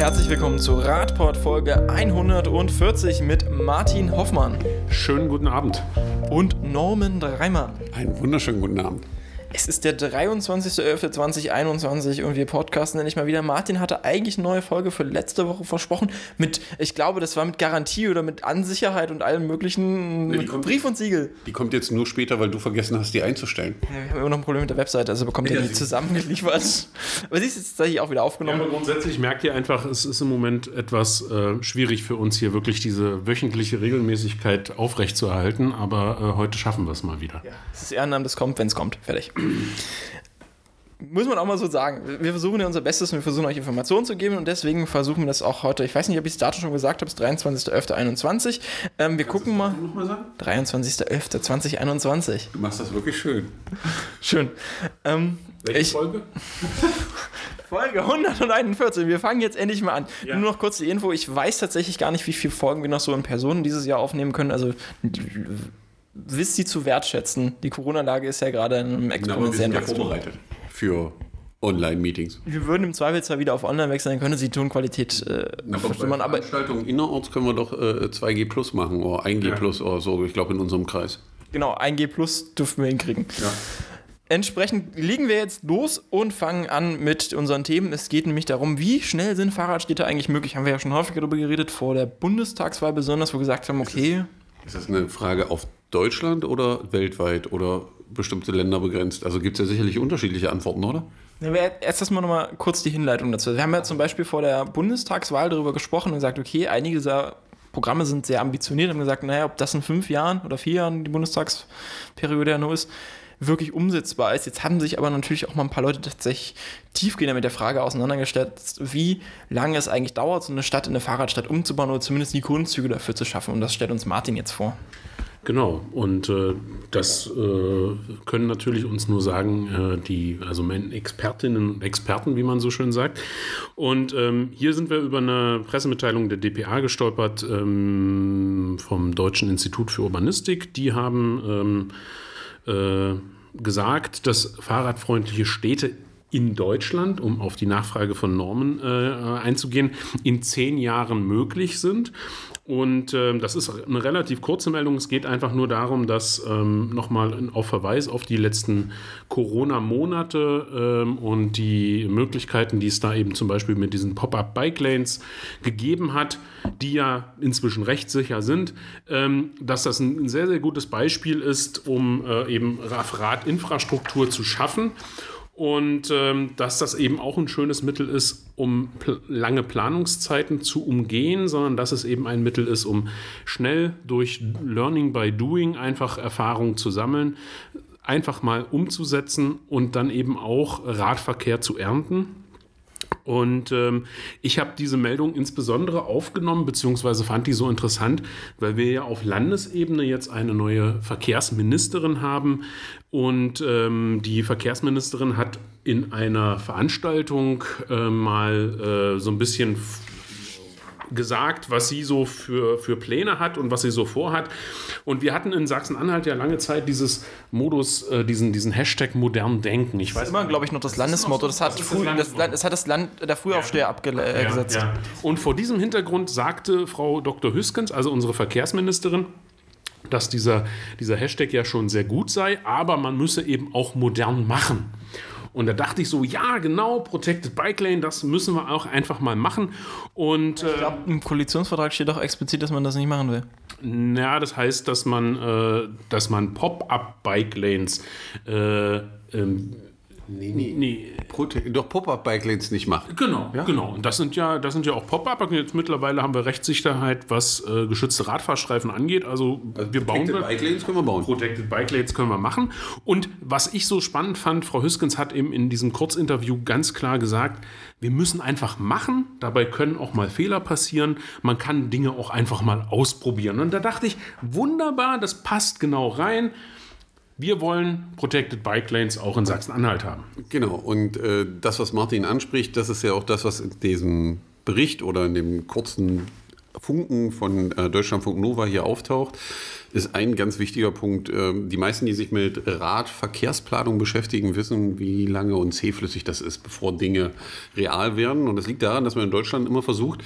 herzlich willkommen zu Radport Folge 140 mit Martin Hoffmann Schönen guten Abend. und Norman Dreimann. Einen wunderschönen guten Abend. Es ist der 23.11.2021 und wir podcasten endlich mal wieder. Martin hatte eigentlich eine neue Folge für letzte Woche versprochen mit, ich glaube, das war mit Garantie oder mit Ansicherheit und allem möglichen mit kommt- Brief und Siegel. Die kommt jetzt nur später, weil du vergessen hast, die einzustellen. Ja, wir haben immer noch ein Problem mit der Webseite, also bekommt ihr Ja, die zusammengeliefert. Aber sie ist jetzt tatsächlich auch wieder Ja, aufgenommen. aber grundsätzlich merkt ihr einfach, es ist im Moment etwas äh, schwierig für uns hier wirklich diese wöchentliche Regelmäßigkeit aufrechtzuerhalten, aber äh, heute schaffen wir es mal wieder. Es ist Ehrenamt, es kommt, wenn es kommt. Fertig. Muss man auch mal so sagen. Wir versuchen ja unser Bestes und wir versuchen euch Informationen zu geben und deswegen versuchen wir das auch heute. Ich weiß nicht, ob ich es Datum schon gesagt habe, es ist 23.11.21. Ähm, wir gucken mal. Nochmal sagen? 23.11.2021. Du machst das wirklich schön. Schön. Ähm, Welche ich, Folge? Folge 141. Wir fangen jetzt endlich mal an. Ja. Nur noch kurz die Info. Ich weiß tatsächlich gar nicht, wie viele Folgen wir noch so in Personen dieses Jahr aufnehmen können. Also wisst sie zu wertschätzen. Die Corona-Lage ist ja gerade in einem wir exponentiellen sind ja vorbereitet für Online-Meetings. Wir würden im Zweifelsfall wieder auf Online wechseln, dann könnte die Tonqualität äh, Na, aber Veranstaltungen innerorts können wir doch äh, 2G Plus machen oder 1G Ja. Plus oder so, ich glaube in unserem Kreis. genau, 1G Plus dürfen wir hinkriegen. Ja. Entsprechend legen wir jetzt los und fangen an mit unseren Themen. Es geht nämlich darum, wie schnell sind Fahrradstädte eigentlich möglich? Haben wir ja schon häufiger darüber geredet, vor der Bundestagswahl besonders, wo wir gesagt haben, okay, Ist das eine Frage auf Deutschland oder weltweit oder bestimmte Länder begrenzt? Also gibt es ja sicherlich unterschiedliche Antworten, oder? Ja, Erst erstmal nochmal kurz die Hinleitung dazu. Wir haben ja zum Beispiel vor der Bundestagswahl darüber gesprochen und gesagt, okay, einige dieser Programme sind sehr ambitioniert, haben gesagt, naja, ob das in fünf Jahren oder vier Jahren die Bundestagsperiode ja nur ist, wirklich umsetzbar ist. Jetzt haben sich aber natürlich auch mal ein paar Leute tatsächlich tiefgehender mit der Frage auseinandergestellt, wie lange es eigentlich dauert, so eine Stadt in eine Fahrradstadt umzubauen oder zumindest die Grundzüge dafür zu schaffen. Und das stellt uns Martin jetzt vor. Genau, und äh, das äh, können natürlich uns nur sagen, äh, die, also Expertinnen und Experten, wie man so schön sagt. Und ähm, hier sind wir über eine Pressemitteilung der DPA gestolpert ähm, vom Deutschen Institut für Urbanistik. Die haben ähm, äh, gesagt, dass fahrradfreundliche Städte in Deutschland, um auf die Nachfrage von Normen äh, einzugehen, in zehn Jahren möglich sind. Und ähm, das ist eine relativ kurze Meldung. Es geht einfach nur darum, dass ähm, nochmal auf Verweis auf die letzten Corona-Monate ähm, und die Möglichkeiten, die es da eben zum Beispiel mit diesen Pop-up-Bike-Lanes gegeben hat, die ja inzwischen rechtssicher sind, ähm, dass das ein, sehr, sehr gutes Beispiel ist, um äh, eben Radinfrastruktur zu schaffen. Und ähm, dass das eben auch ein schönes Mittel ist, um pl lange Planungszeiten zu umgehen, sondern dass es eben ein Mittel ist, um schnell durch Learning by Doing einfach Erfahrungen zu sammeln, einfach mal umzusetzen und dann eben auch Radverkehr zu ernten. Und ähm, ich habe diese Meldung insbesondere aufgenommen, beziehungsweise fand die so interessant, weil wir ja auf Landesebene jetzt eine neue Verkehrsministerin haben. Und ähm, die Verkehrsministerin hat in einer Veranstaltung äh, mal äh, so ein bisschen gesagt, was sie so für, für Pläne hat und was sie so vorhat. Und wir hatten in Sachsen-Anhalt ja lange Zeit dieses Modus, äh, diesen, diesen Hashtag modern denken. Ich weiß Immer, glaube ich, noch das Landesmotto. Das hat, Das ist früh, das das, das hat das Land, der Frühaufsteher abgesetzt. ja. Und vor diesem Hintergrund sagte Frau Dr. Hüskens, also unsere Verkehrsministerin, dass dieser, dieser Hashtag ja schon sehr gut sei, aber man müsse eben auch modern machen. Und da dachte ich so, ja, genau, Protected Bike Lane, das müssen wir auch einfach mal machen. Und Ich äh, glaube, im Koalitionsvertrag steht auch explizit, dass man das nicht machen will. ja, das heißt, dass man, äh, dass man Pop-up Bike Lanes äh, ähm, Nee, nee. nee, Prote doch Pop-Up-Bike-Lanes nicht machen. Genau, genau. Und das sind ja, das sind ja auch Pop-up. Und Jetzt mittlerweile haben wir Rechtssicherheit, was äh, geschützte Radfahrstreifen angeht. Also, wir bauen Protected Bike-Lanes können wir bauen. Protected Bike Lanes können wir machen. Und was ich so spannend fand, Frau Hüskens hat eben in diesem Kurzinterview ganz klar gesagt, wir müssen einfach machen. Dabei können auch mal Fehler passieren. Man kann Dinge auch einfach mal ausprobieren. Und da dachte ich, wunderbar, das passt genau rein. Wir wollen Protected Bike Lanes auch in Sachsen-Anhalt haben. Genau, und äh, das, was Martin anspricht, das ist ja auch das, was in diesem Bericht oder in dem kurzen Funken von äh, Deutschlandfunk Nova hier auftaucht, ist ein ganz wichtiger Punkt. Ähm, die meisten, die sich mit Radverkehrsplanung beschäftigen, wissen, wie lange und zähflüssig das ist, bevor Dinge real werden. Und das liegt daran, dass man in Deutschland immer versucht,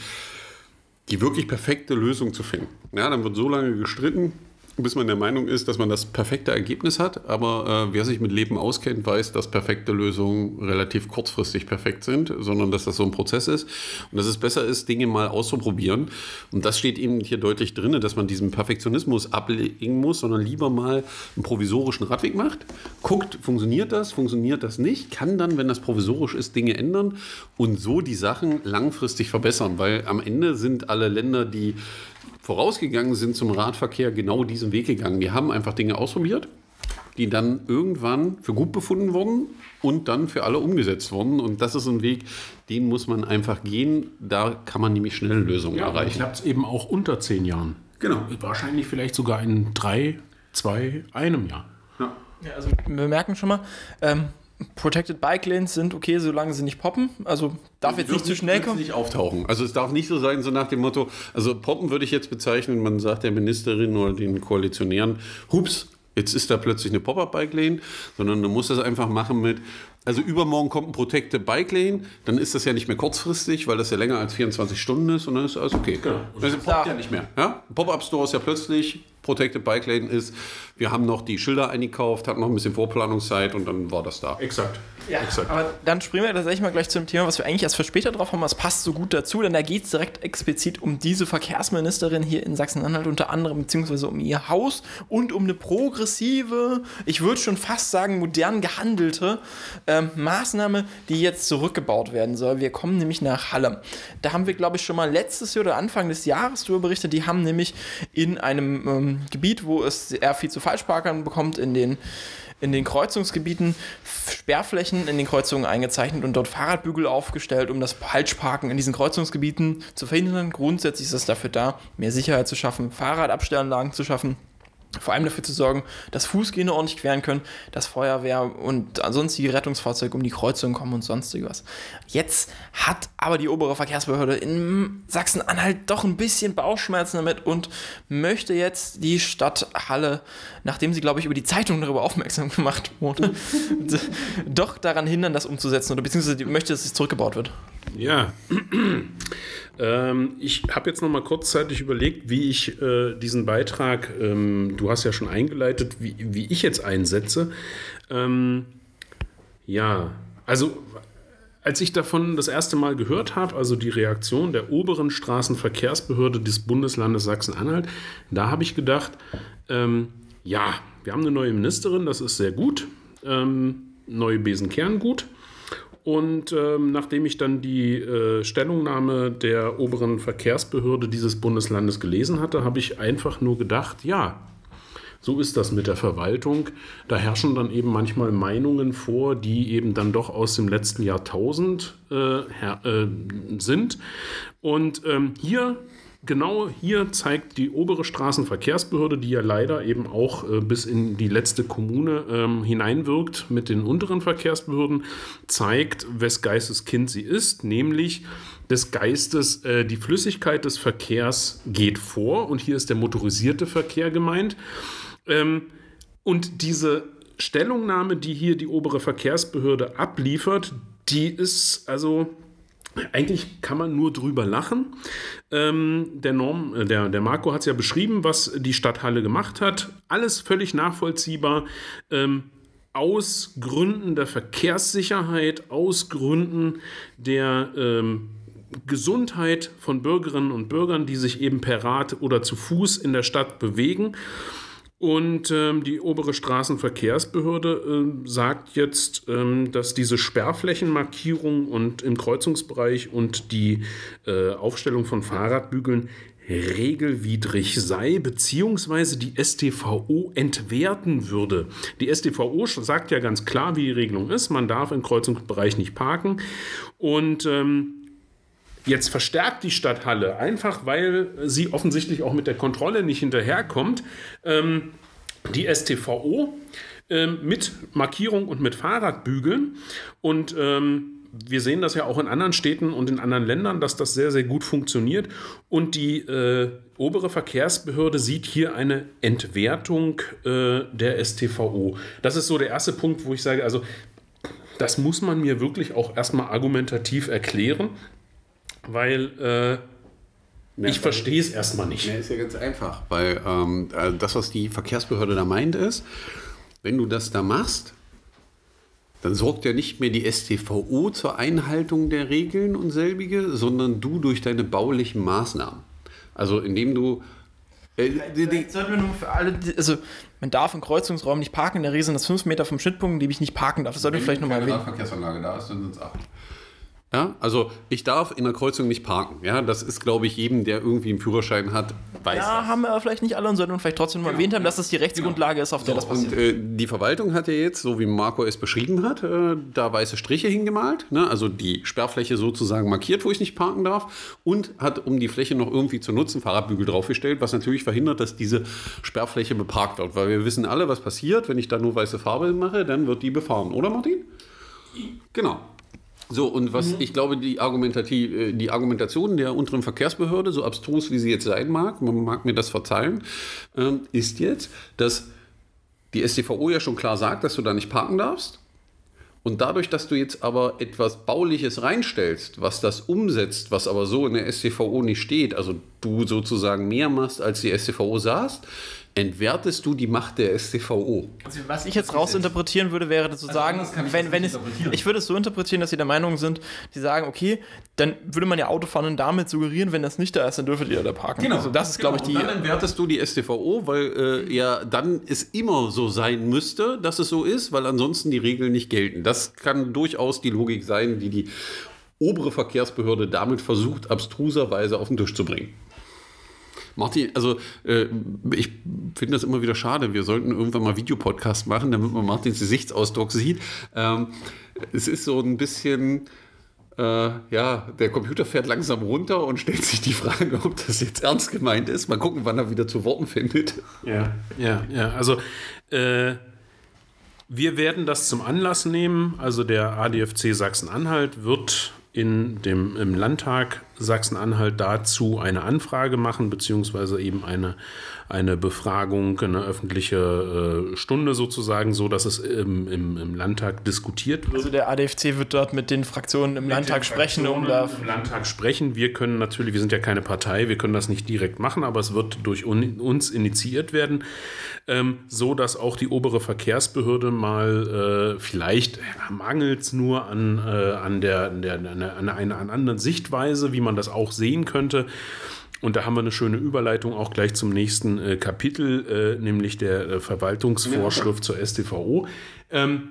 die wirklich perfekte Lösung zu finden. Ja, dann wird so lange gestritten, bis man der Meinung ist, dass man das perfekte Ergebnis hat. Aber äh, wer sich mit Leben auskennt, weiß, dass perfekte Lösungen relativ kurzfristig perfekt sind, sondern dass das so ein Prozess ist und dass es besser ist, Dinge mal auszuprobieren. Und das steht eben hier deutlich drin, dass man diesen Perfektionismus ablegen muss, sondern lieber mal einen provisorischen Radweg macht, guckt, funktioniert das, funktioniert das nicht, kann dann, wenn das provisorisch ist, Dinge ändern und so die Sachen langfristig verbessern, weil am Ende sind alle Länder, die vorausgegangen sind zum Radverkehr, genau diesen Weg gegangen. Die haben einfach Dinge ausprobiert, die dann irgendwann für gut befunden wurden und dann für alle umgesetzt wurden. Und das ist ein Weg, den muss man einfach gehen. Da kann man nämlich schnell Lösungen Ja, erreichen. klappt es eben auch unter zehn Jahren. Genau. Wahrscheinlich vielleicht sogar in drei, zwei, einem Jahr. Ja, also wir merken schon mal, ähm, Protected Bike Lanes sind okay, solange sie nicht poppen. Also darf jetzt nicht zu schnell kommen. nicht auftauchen. Also es darf nicht so sein, so nach dem Motto, also Poppen würde ich jetzt bezeichnen, man sagt der Ministerin oder den Koalitionären, hups, jetzt ist da plötzlich eine Pop-Up-Bike-Lane, sondern du musst das einfach machen mit, also übermorgen kommt ein Protected Bike Lane, dann ist das ja nicht mehr kurzfristig, weil das ja länger als 24 Stunden ist und dann ist alles okay. Genau. Also poppt ja nicht mehr. Ja? Pop-Up-Store ist ja plötzlich, Protected Bike Lane ist, wir haben noch die Schilder eingekauft, hatten noch ein bisschen Vorplanungszeit und dann war das da. Exakt. Ja, Exakt. aber dann springen wir tatsächlich mal gleich zum Thema, was wir eigentlich erst für später drauf haben. Das passt so gut dazu, denn da geht es direkt explizit um diese Verkehrsministerin hier in Sachsen-Anhalt unter anderem, beziehungsweise um ihr Haus und um eine progressive, ich würde schon fast sagen modern gehandelte ähm, Maßnahme, die jetzt zurückgebaut werden soll. Wir kommen nämlich nach Halle. Da haben wir, glaube ich, schon mal letztes Jahr oder Anfang des Jahres darüber berichtet. Die haben nämlich in einem ähm, Gebiet, wo es sehr viel zu Falschparkern bekommt, in den in den Kreuzungsgebieten Sperrflächen in den Kreuzungen eingezeichnet und dort Fahrradbügel aufgestellt, um das Falschparken in diesen Kreuzungsgebieten zu verhindern. Grundsätzlich ist es dafür da, mehr Sicherheit zu schaffen, Fahrradabstellanlagen zu schaffen. Vor allem dafür zu sorgen, dass Fußgänger ordentlich queren können, dass Feuerwehr und sonstige Rettungsfahrzeuge um die Kreuzung kommen und sonstiges. Jetzt hat aber die obere Verkehrsbehörde in Sachsen-Anhalt doch ein bisschen Bauchschmerzen damit und möchte jetzt die Stadt Halle, nachdem sie, glaube ich, über die Zeitung darüber aufmerksam gemacht wurde, doch daran hindern, das umzusetzen oder beziehungsweise möchte, dass es zurückgebaut wird. Ja, ähm, ich habe jetzt noch mal kurzzeitig überlegt, wie ich äh, diesen Beitrag, ähm, du hast ja schon eingeleitet, wie, wie ich jetzt einsetze. Ähm, ja, also als ich davon das erste Mal gehört habe, also die Reaktion der oberen Straßenverkehrsbehörde des Bundesllandes Sachsen-Anhalt, da habe ich gedacht, ähm, ja, wir haben eine neue Ministerin, das ist sehr gut, ähm, neue Besenkern gut. Und ähm, nachdem ich dann die äh, Stellungnahme der oberen Verkehrsbehörde dieses Bundeslandes gelesen hatte, habe ich einfach nur gedacht, ja, so ist das mit der Verwaltung. Da herrschen dann eben manchmal Meinungen vor, die eben dann doch aus dem letzten Jahrtausend äh, äh, sind. Und ähm, hier Genau hier zeigt die obere Straßenverkehrsbehörde, die ja leider eben auch äh, bis in die letzte Kommune ähm, hineinwirkt mit den unteren Verkehrsbehörden, zeigt, wes Geistes Kind sie ist, nämlich des Geistes, äh, die Flüssigkeit des Verkehrs geht vor und hier ist der motorisierte Verkehr gemeint. Ähm, und diese Stellungnahme, die hier die obere Verkehrsbehörde abliefert, die ist also eigentlich kann man nur drüber lachen. Ähm, der, Norm, äh, der, der Marco hat es ja beschrieben, was die Stadthalle gemacht hat. Alles völlig nachvollziehbar. Ähm, aus Gründen der Verkehrssicherheit, aus Gründen der ähm, Gesundheit von Bürgerinnen und Bürgern, die sich eben per Rad oder zu Fuß in der Stadt bewegen. Und ähm, die obere Straßenverkehrsbehörde ähm, sagt jetzt, ähm, dass diese Sperrflächenmarkierung und im Kreuzungsbereich und die äh, Aufstellung von Fahrradbügeln regelwidrig sei, beziehungsweise die STVO entwerten würde. Die STVO sagt ja ganz klar, wie die Regelung ist. Man darf im Kreuzungsbereich nicht parken. Und ähm, Jetzt verstärkt die Stadt Halle, einfach weil sie offensichtlich auch mit der Kontrolle nicht hinterherkommt, ähm, die STVO ähm, mit Markierung und mit Fahrradbügeln. Und ähm, wir sehen das ja auch in anderen Städten und in anderen Ländern, dass das sehr, sehr gut funktioniert. Und die äh, obere Verkehrsbehörde sieht hier eine Entwertung äh, der STVO. Das ist so der erste Punkt, wo ich sage, also das muss man mir wirklich auch erstmal argumentativ erklären, weil äh, ich verstehe es erstmal nicht. Ja, ist ja ganz einfach, weil ähm, äh, das, was die Verkehrsbehörde da meint, ist, wenn du das da machst, dann sorgt ja nicht mehr die STVO zur Einhaltung der Regeln und selbige, sondern du durch deine baulichen Maßnahmen. Also indem du äh, sollten wir nur für alle, also man darf im Kreuzungsraum nicht parken, in der Regel sind das 5 Meter vom Schnittpunkt, in dem ich nicht parken darf. Das sollten wir vielleicht nochmal erwähnen. Wenn Verkehrsanlage da ist, dann sind es 8. Ja, also ich darf in der Kreuzung nicht parken. Ja, das ist, glaube ich, jedem, der irgendwie einen Führerschein hat, weiß. Ja, das. haben wir vielleicht nicht alle und sollten vielleicht trotzdem mal genau. erwähnt haben, dass das die Rechtsgrundlage genau. ist, auf der so, das passiert. Und äh, die Verwaltung hat ja jetzt, so wie Marco es beschrieben hat, äh, da weiße Striche hingemalt, ne? also die Sperrfläche sozusagen markiert, wo ich nicht parken darf und hat, um die Fläche noch irgendwie zu nutzen, Fahrradbügel draufgestellt, was natürlich verhindert, dass diese Sperrfläche beparkt wird, weil wir wissen alle, was passiert, wenn ich da nur weiße Farbe mache, dann wird die befahren, oder Martin? Genau. So, und was mhm. ich glaube, die, Argumentativ, äh, die Argumentation der unteren Verkehrsbehörde, so abstrus wie sie jetzt sein mag, man mag mir das verzeihen, ähm, ist jetzt, dass die STVO ja schon klar sagt, dass du da nicht parken darfst. Und dadurch, dass du jetzt aber etwas Bauliches reinstellst, was das umsetzt, was aber so in der STVO nicht steht, also du sozusagen mehr machst, als die STVO sagst, entwertest du die Macht der STVO. Also was ich jetzt rausinterpretieren würde, wäre zu also sagen, wenn, wenn es, ich würde es so interpretieren, dass sie der Meinung sind, die sagen, okay, dann würde man ja Autofahren damit suggerieren, wenn das nicht da ist, dann dürftet ihr da parken. Genau. Also das ist, genau. glaube ich, die. Und dann entwertest du die STVO, weil äh, ja dann es immer so sein müsste, dass es so ist, weil ansonsten die Regeln nicht gelten. Das kann durchaus die Logik sein, die die obere Verkehrsbehörde damit versucht, abstruserweise auf den Tisch zu bringen. Martin, also äh, ich finde das immer wieder schade. Wir sollten irgendwann mal Videopodcast machen, damit man Martins Gesichtsausdruck sieht. Ähm, es ist so ein bisschen. Äh, ja, der Computer fährt langsam runter und stellt sich die Frage, ob das jetzt ernst gemeint ist. Mal gucken, wann er wieder zu Worten findet. Ja, ja, ja. Also äh, wir werden das zum Anlass nehmen. Also der ADFC Sachsen-Anhalt wird in dem, im Landtag Sachsen-Anhalt dazu eine Anfrage machen, beziehungsweise eben eine, eine Befragung, eine öffentliche äh, Stunde sozusagen, so dass es im, im, im, Landtag diskutiert wird. Also der ADFC wird dort mit den Fraktionen im mit Landtag sprechen, um da. Im Landtag sprechen. Wir können natürlich, wir sind ja keine Partei, wir können das nicht direkt machen, aber es wird durch un, uns initiiert werden ähm, so dass auch die obere Verkehrsbehörde mal äh, vielleicht mangelt es nur an, äh, an, der, der, an, an einer anderen Sichtweise, wie man das auch sehen könnte. Und da haben wir eine schöne Überleitung auch gleich zum nächsten äh, Kapitel, äh, nämlich der äh, Verwaltungsvorschrift ja. zur STVO. Ähm,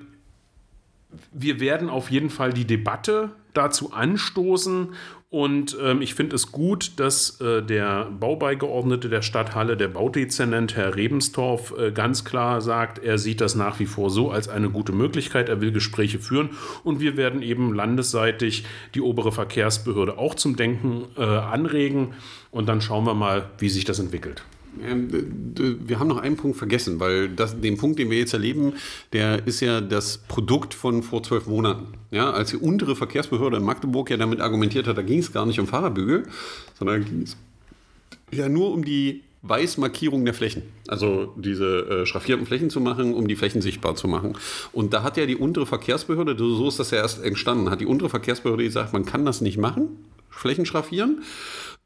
wir werden auf jeden Fall die Debatte dazu anstoßen und ähm, ich finde es gut, dass äh, der Baubeigeordnete der Stadt Halle, der Baudezernent Herr Rebenstorf, äh, ganz klar sagt, er sieht das nach wie vor so als eine gute Möglichkeit. Er will Gespräche führen und wir werden eben landesseitig die obere Verkehrsbehörde auch zum Denken äh, anregen und dann schauen wir mal, wie sich das entwickelt. Ähm, wir haben noch einen Punkt vergessen, weil das, den Punkt, den wir jetzt erleben, der ist ja das Produkt von vor zwölf Monaten. Ja, als die untere Verkehrsbehörde in Magdeburg ja damit argumentiert hat, da ging es gar nicht um Fahrerbügel, sondern ging es ja nur um die Weißmarkierung der Flächen. Also diese äh, schraffierten Flächen zu machen, um die Flächen sichtbar zu machen. Und da hat ja die untere Verkehrsbehörde, so ist das ja erst entstanden, hat die untere Verkehrsbehörde gesagt, man kann das nicht machen, Flächen schraffieren.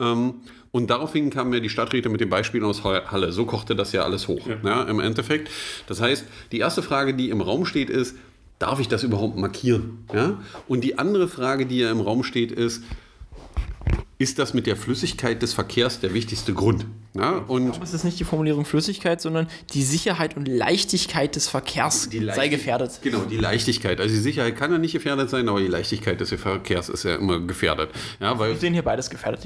Ähm, und daraufhin kamen ja die Stadträte mit dem Beispiel aus Halle. So kochte das ja alles hoch. Ja. Ja, Im Endeffekt. Das heißt, die erste Frage, die im Raum steht, ist, darf ich das überhaupt markieren? Ja? Und die andere Frage, die ja im Raum steht, ist, ist das mit der Flüssigkeit des Verkehrs der wichtigste Grund. Ja, und es ist nicht die Formulierung Flüssigkeit, sondern die Sicherheit und Leichtigkeit des Verkehrs sei gefährdet. Genau, die Leichtigkeit. Also die Sicherheit kann ja nicht gefährdet sein, aber die Leichtigkeit des Verkehrs ist ja immer gefährdet. Ja, weil, Wir sehen hier beides gefährdet.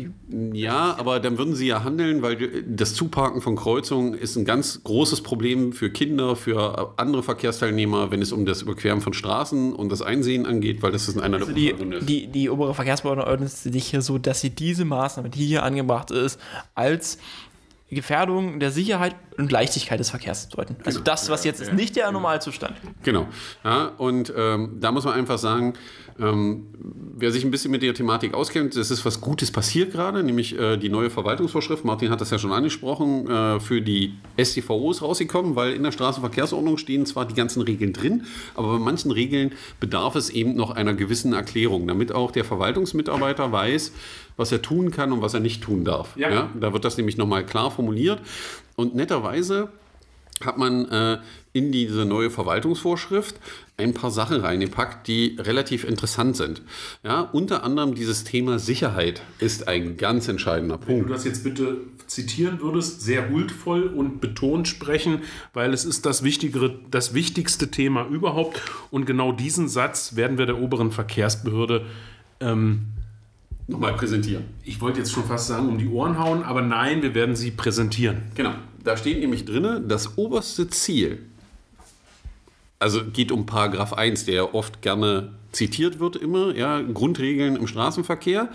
Ja, aber dann würden sie ja handeln, weil das Zuparken von Kreuzungen ist ein ganz großes Problem für Kinder, für andere Verkehrsteilnehmer, wenn es um das Überqueren von Straßen und das Einsehen angeht, weil das ist einer also der die, die, die obere Verkehrsbehörde ordnet sich hier so, dass sie diese Maßnahme, die hier angebracht ist, als Gefährdung der Sicherheit und Leichtigkeit des Verkehrs zu deuten. Also das, was jetzt ist, nicht der Normalzustand. Genau. Ja, und ähm, da muss man einfach sagen, ähm, wer sich ein bisschen mit der Thematik auskennt, es ist was Gutes passiert gerade, nämlich äh, die neue Verwaltungsvorschrift, Martin hat das ja schon angesprochen, äh, für die STVOs rausgekommen, weil in der Straßenverkehrsordnung stehen zwar die ganzen Regeln drin, aber bei manchen Regeln bedarf es eben noch einer gewissen Erklärung, damit auch der Verwaltungsmitarbeiter weiß, was er tun kann und was er nicht tun darf. Ja. Ja, da wird das nämlich nochmal klar formuliert. Und netterweise hat man äh, in diese neue Verwaltungsvorschrift ein paar Sachen reingepackt, die relativ interessant sind. Ja, unter anderem dieses Thema Sicherheit ist ein ganz entscheidender Wenn Punkt. du das jetzt bitte zitieren würdest, sehr huldvoll und betont sprechen, weil es ist das, wichtigere, das wichtigste Thema überhaupt. Und genau diesen Satz werden wir der oberen Verkehrsbehörde, ähm, Nochmal präsentieren. ich wollte jetzt schon fast sagen, um die Ohren hauen, aber nein, wir werden sie präsentieren. Genau. Da steht nämlich drin, das oberste Ziel, also geht um Paragraph 1, der ja oft gerne zitiert wird immer, ja, Grundregeln im Straßenverkehr.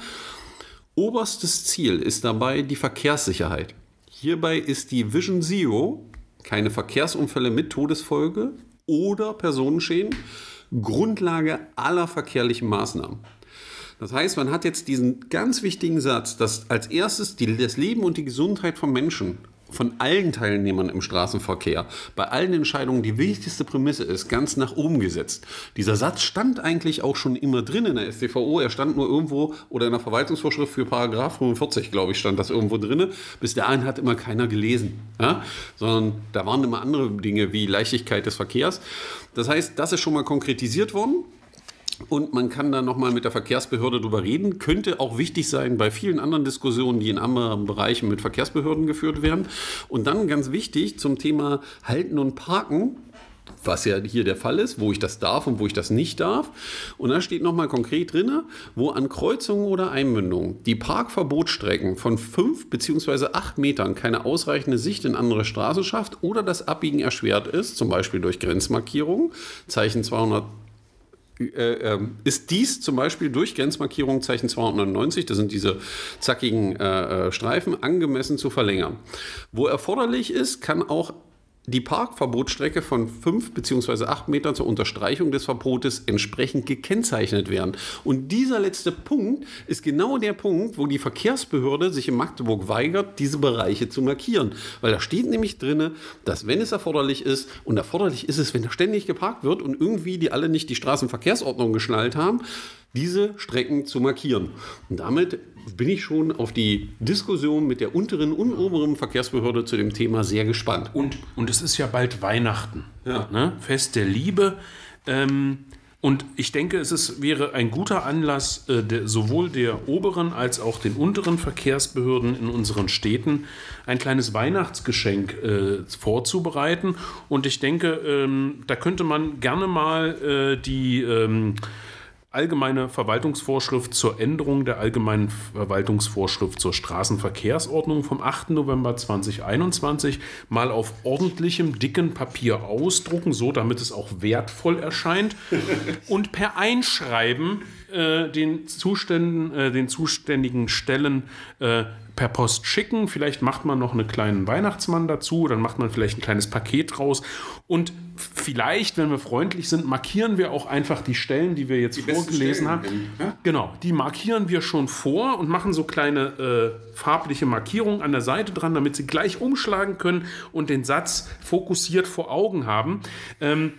Oberstes Ziel ist dabei die Verkehrssicherheit. Hierbei ist die Vision Zero, keine Verkehrsunfälle mit Todesfolge oder Personenschäden, Grundlage aller verkehrlichen Maßnahmen. Das heißt, man hat jetzt diesen ganz wichtigen Satz, dass als erstes die, das Leben und die Gesundheit von Menschen, von allen Teilnehmern im Straßenverkehr, bei allen Entscheidungen die wichtigste Prämisse ist, ganz nach oben gesetzt. Dieser Satz stand eigentlich auch schon immer drin in der StVO. Er stand nur irgendwo oder in der Verwaltungsvorschrift für Paragraph 45, glaube ich, stand das irgendwo drin. Bis dahin hat immer keiner gelesen. Ja? Sondern da waren immer andere Dinge wie Leichtigkeit des Verkehrs. Das heißt, das ist schon mal konkretisiert worden. Und man kann da nochmal mit der Verkehrsbehörde drüber reden. Könnte auch wichtig sein bei vielen anderen Diskussionen, die in anderen Bereichen mit Verkehrsbehörden geführt werden. Und dann ganz wichtig zum Thema Halten und Parken. Was ja hier der Fall ist, wo ich das darf und wo ich das nicht darf. Und da steht nochmal konkret drin, wo an Kreuzungen oder Einmündungen die Parkverbotsstrecken von 5 bzw. 8 Metern keine ausreichende Sicht in andere Straßen schafft oder das Abbiegen erschwert ist, zum Beispiel durch Grenzmarkierungen, Zeichen 200 äh, ähm, ist dies zum Beispiel durch Grenzmarkierung Zeichen 299, das sind diese zackigen äh, äh, Streifen, angemessen zu verlängern. Wo erforderlich ist, kann auch die Parkverbotsstrecke von 5 bzw. 8 Metern zur Unterstreichung des Verbotes entsprechend gekennzeichnet werden. Und dieser letzte Punkt ist genau der Punkt, wo die Verkehrsbehörde sich in Magdeburg weigert, diese Bereiche zu markieren. Weil da steht nämlich drin, dass wenn es erforderlich ist, und erforderlich ist es, wenn da ständig geparkt wird und irgendwie die alle nicht die Straßenverkehrsordnung geschnallt haben, diese Strecken zu markieren. Und damit bin ich schon auf die Diskussion mit der unteren und oberen Verkehrsbehörde zu dem Thema sehr gespannt. Und, und es ist ja bald Weihnachten. Ja. Ne? Fest der Liebe. Ähm, und ich denke, es ist, wäre ein guter Anlass, äh, der, sowohl der oberen als auch den unteren Verkehrsbehörden in unseren Städten ein kleines Weihnachtsgeschenk äh, vorzubereiten. Und ich denke, ähm, da könnte man gerne mal äh, die ähm, allgemeine Verwaltungsvorschrift zur Änderung der allgemeinen Verwaltungsvorschrift zur Straßenverkehrsordnung vom 8. November 2021 mal auf ordentlichem, dicken Papier ausdrucken, so damit es auch wertvoll erscheint und per Einschreiben äh, den, Zuständen, äh, den zuständigen Stellen äh, per Post schicken. Vielleicht macht man noch einen kleinen Weihnachtsmann dazu, dann macht man vielleicht ein kleines Paket draus. Und vielleicht, wenn wir freundlich sind, markieren wir auch einfach die Stellen, die wir jetzt besten vorgelesen haben. ja? Genau, die markieren wir schon vor und machen so kleine äh, farbliche Markierungen an der Seite dran, damit sie gleich umschlagen können und den Satz fokussiert vor Augen haben. Ähm,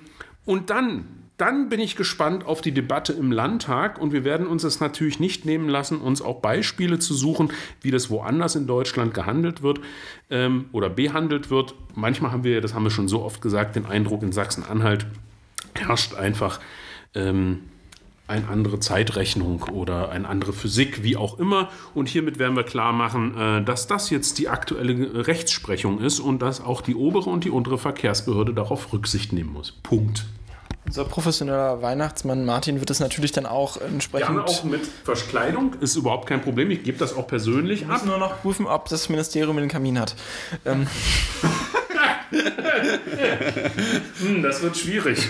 und dann dann bin ich gespannt auf die Debatte im Landtag und wir werden uns es natürlich nicht nehmen lassen, uns auch Beispiele zu suchen, wie das woanders in Deutschland gehandelt wird ähm, oder behandelt wird. Manchmal haben wir, das haben wir schon so oft gesagt, den Eindruck, in Sachsen-Anhalt herrscht einfach ähm, eine andere Zeitrechnung oder eine andere Physik, wie auch immer. Und hiermit werden wir klar machen, äh, dass das jetzt die aktuelle Rechtsprechung ist und dass auch die obere und die untere Verkehrsbehörde darauf Rücksicht nehmen muss. Punkt. Unser professioneller Weihnachtsmann Martin wird es natürlich dann auch entsprechend. Gerne auch mit Verkleidung, ist überhaupt kein Problem. Ich gebe das auch persönlich ab. nur noch prüfen, ob das Ministerium den Kamin hat. Ähm, Hm, das wird schwierig.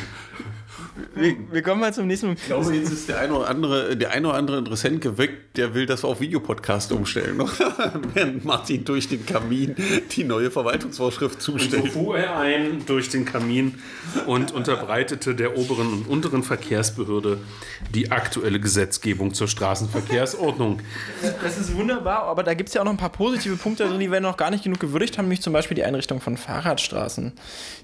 Wir, wir kommen mal zum nächsten Punkt. Ich glaube, jetzt ist der eine oder andere, der eine oder andere Interessent geweckt, der will das auf Videopodcast umstellen. Während Martin durch den Kamin die neue Verwaltungsvorschrift So zustellt. fuhr er ein durch den Kamin und unterbreitete der oberen und unteren Verkehrsbehörde die aktuelle Gesetzgebung zur Straßenverkehrsordnung. Das ist wunderbar, aber da gibt es ja auch noch ein paar positive Punkte drin, die wir noch gar nicht genug gewürdigt haben, nämlich zum Beispiel die Einrichtung von Fahrradstraßen,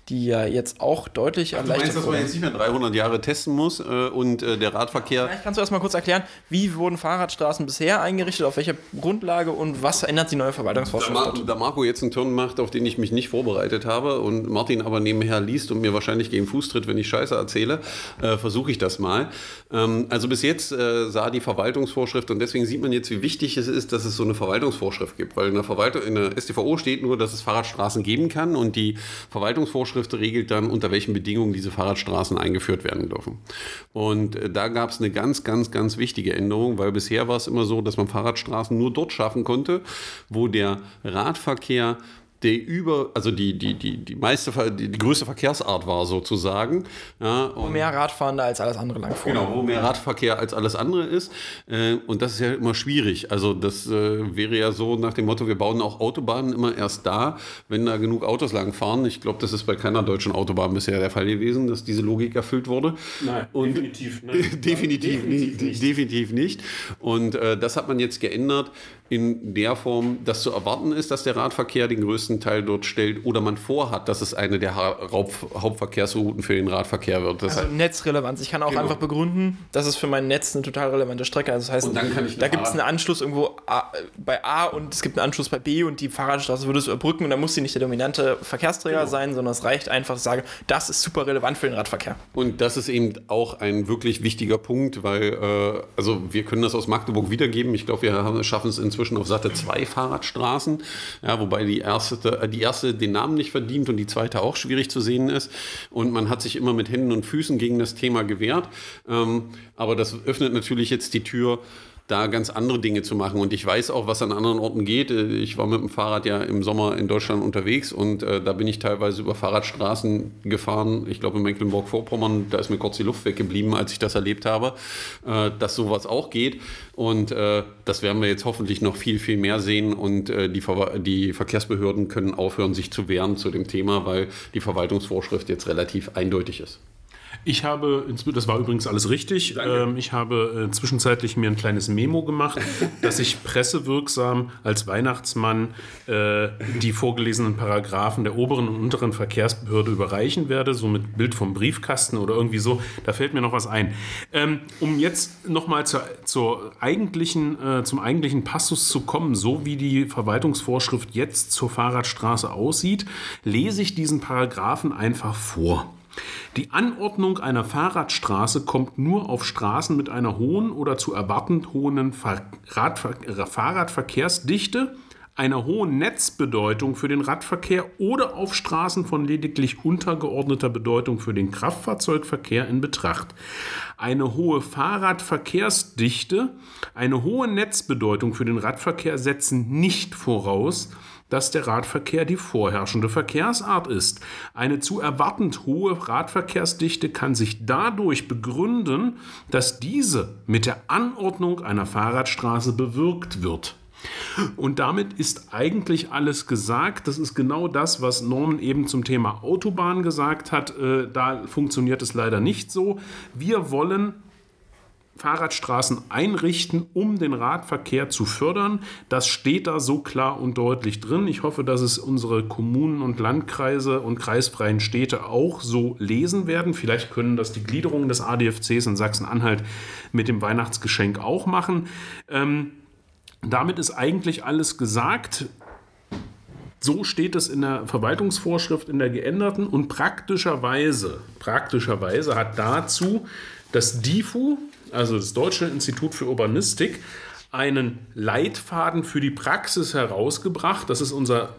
die ja jetzt auch deutlich Du erleichtert meinst, dass man jetzt nicht mehr 300 Jahre testen muss äh, und äh, der Radverkehr Vielleicht kannst du erst mal kurz erklären, wie wurden Fahrradstraßen bisher eingerichtet, auf welcher Grundlage und was ändert die neue Da, Verwaltungsvorschrift? Mar dort? da Marco jetzt einen Turn macht, auf den ich mich nicht vorbereitet habe und Martin aber nebenher liest und mir wahrscheinlich gegen Fuß tritt, wenn ich Scheiße erzähle, äh, versuche ich das mal. Ähm, also bis jetzt äh, sah die Verwaltungsvorschrift und deswegen sieht man jetzt, wie wichtig es ist, dass es so eine Verwaltungsvorschrift gibt, weil in der, Verwaltung, in der StVO steht nur, dass es Fahrradstraßen geben kann und die Verwaltungsvorschrift regelt dann, unter welchen Bedingungen diese Fahrradstraßen eingeführt werden dürfen. Und äh, da gab es eine ganz, ganz, ganz wichtige Änderung, weil bisher war es immer so, dass man Fahrradstraßen nur dort schaffen konnte, wo der Radverkehr der über, also die, die, die, die meiste, die, die größte Verkehrsart war sozusagen. Ja, und Mehr Radfahrende als alles andere lang vor. Genau, wo mehr Radverkehr als alles andere ist. Äh, und das ist ja immer schwierig. Also das äh, wäre ja so nach dem Motto, wir bauen auch Autobahnen immer erst da, wenn da genug Autos lang fahren. Ich glaube, das ist bei keiner deutschen Autobahn bisher der Fall gewesen, dass diese Logik erfüllt wurde. Nein, Und definitiv, ne? definitiv, Definitiv nicht. definitiv nicht. Und äh, das hat man jetzt geändert in der Form, dass zu erwarten ist, dass der Radverkehr den größten Teil dort stellt oder man vorhat, dass es eine der Ha- Hauptverkehrsrouten für den Radverkehr wird. Das Also Netzrelevanz. Ich kann auch Genau. einfach begründen, das ist für mein Netz eine total relevante Strecke. Also das heißt, Und dann kann ich da gibt es einen Anschluss irgendwo A, bei A und es gibt einen Anschluss bei B und die Fahrradstraße würde es überbrücken und dann muss sie nicht der dominante Verkehrsträger Genau. sein, sondern es reicht einfach, ich sage, das ist super relevant für den Radverkehr. Und das ist eben auch ein wirklich wichtiger Punkt, weil, äh, also wir können das aus Magdeburg wiedergeben. Ich glaube, wir haben, schaffen es inzwischen auf satte zwei Fahrradstraßen, ja, wobei die erste, äh, die erste den Namen nicht verdient und die zweite auch schwierig zu sehen ist. Und man hat sich immer mit Händen und Füßen gegen das Thema gewehrt. Ähm, aber das öffnet natürlich jetzt die Tür da ganz andere Dinge zu machen. Und ich weiß auch, was an anderen Orten geht. Ich war mit dem Fahrrad ja im Sommer in Deutschland unterwegs und äh, da bin ich teilweise über Fahrradstraßen gefahren. Ich glaube in Mecklenburg-Vorpommern, da ist mir kurz die Luft weggeblieben, als ich das erlebt habe, äh, dass sowas auch geht. Und äh, das werden wir jetzt hoffentlich noch viel, viel mehr sehen. Und äh, die, Ver die Verkehrsbehörden können aufhören, sich zu wehren zu dem Thema, weil die Verwaltungsvorschrift jetzt relativ eindeutig ist. Ich habe, das war übrigens alles richtig, ähm, ich habe äh, zwischenzeitlich mir ein kleines Memo gemacht, dass ich pressewirksam als Weihnachtsmann äh, die vorgelesenen Paragraphen der oberen und unteren Verkehrsbehörde überreichen werde, so mit Bild vom Briefkasten oder irgendwie so. Da fällt mir noch was ein. Ähm, um jetzt nochmal zur, zur eigentlichen, äh, zum eigentlichen Passus zu kommen, so wie die Verwaltungsvorschrift jetzt zur Fahrradstraße aussieht, lese ich diesen Paragraphen einfach vor. Die Anordnung einer Fahrradstraße kommt nur auf Straßen mit einer hohen oder zu erwartend hohen Fahr Radver Fahrradverkehrsdichte, einer hohen Netzbedeutung für den Radverkehr oder auf Straßen von lediglich untergeordneter Bedeutung für den Kraftfahrzeugverkehr in Betracht. Eine hohe Fahrradverkehrsdichte, eine hohe Netzbedeutung für den Radverkehr setzen nicht voraus, dass der Radverkehr die vorherrschende Verkehrsart ist. Eine zu erwartend hohe Radverkehrsdichte kann sich dadurch begründen, dass diese mit der Anordnung einer Fahrradstraße bewirkt wird. Und damit ist eigentlich alles gesagt. Das ist genau das, was Norman eben zum Thema Autobahn gesagt hat. Äh, da funktioniert es leider nicht so. Wir wollen Fahrradstraßen einrichten, um den Radverkehr zu fördern. Das steht da so klar und deutlich drin. Ich hoffe, dass es unsere Kommunen und Landkreise und kreisfreien Städte auch so lesen werden. Vielleicht können das die Gliederungen des ADFCs in Sachsen-Anhalt mit dem Weihnachtsgeschenk auch machen. Ähm, damit ist eigentlich alles gesagt. So steht es in der Verwaltungsvorschrift in der geänderten und praktischerweise, praktischerweise hat dazu das DIFU, also das Deutsche Institut für Urbanistik, einen Leitfaden für die Praxis herausgebracht. Das ist unser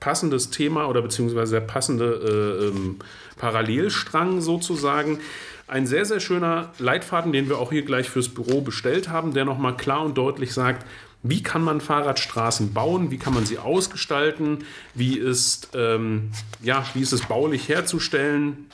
passendes Thema oder beziehungsweise der passende äh, ähm, Parallelstrang sozusagen. Ein sehr, sehr schöner Leitfaden, den wir auch hier gleich fürs Büro bestellt haben, der nochmal klar und deutlich sagt, wie kann man Fahrradstraßen bauen, wie kann man sie ausgestalten, wie ist, ähm, ja, wie ist es baulich herzustellen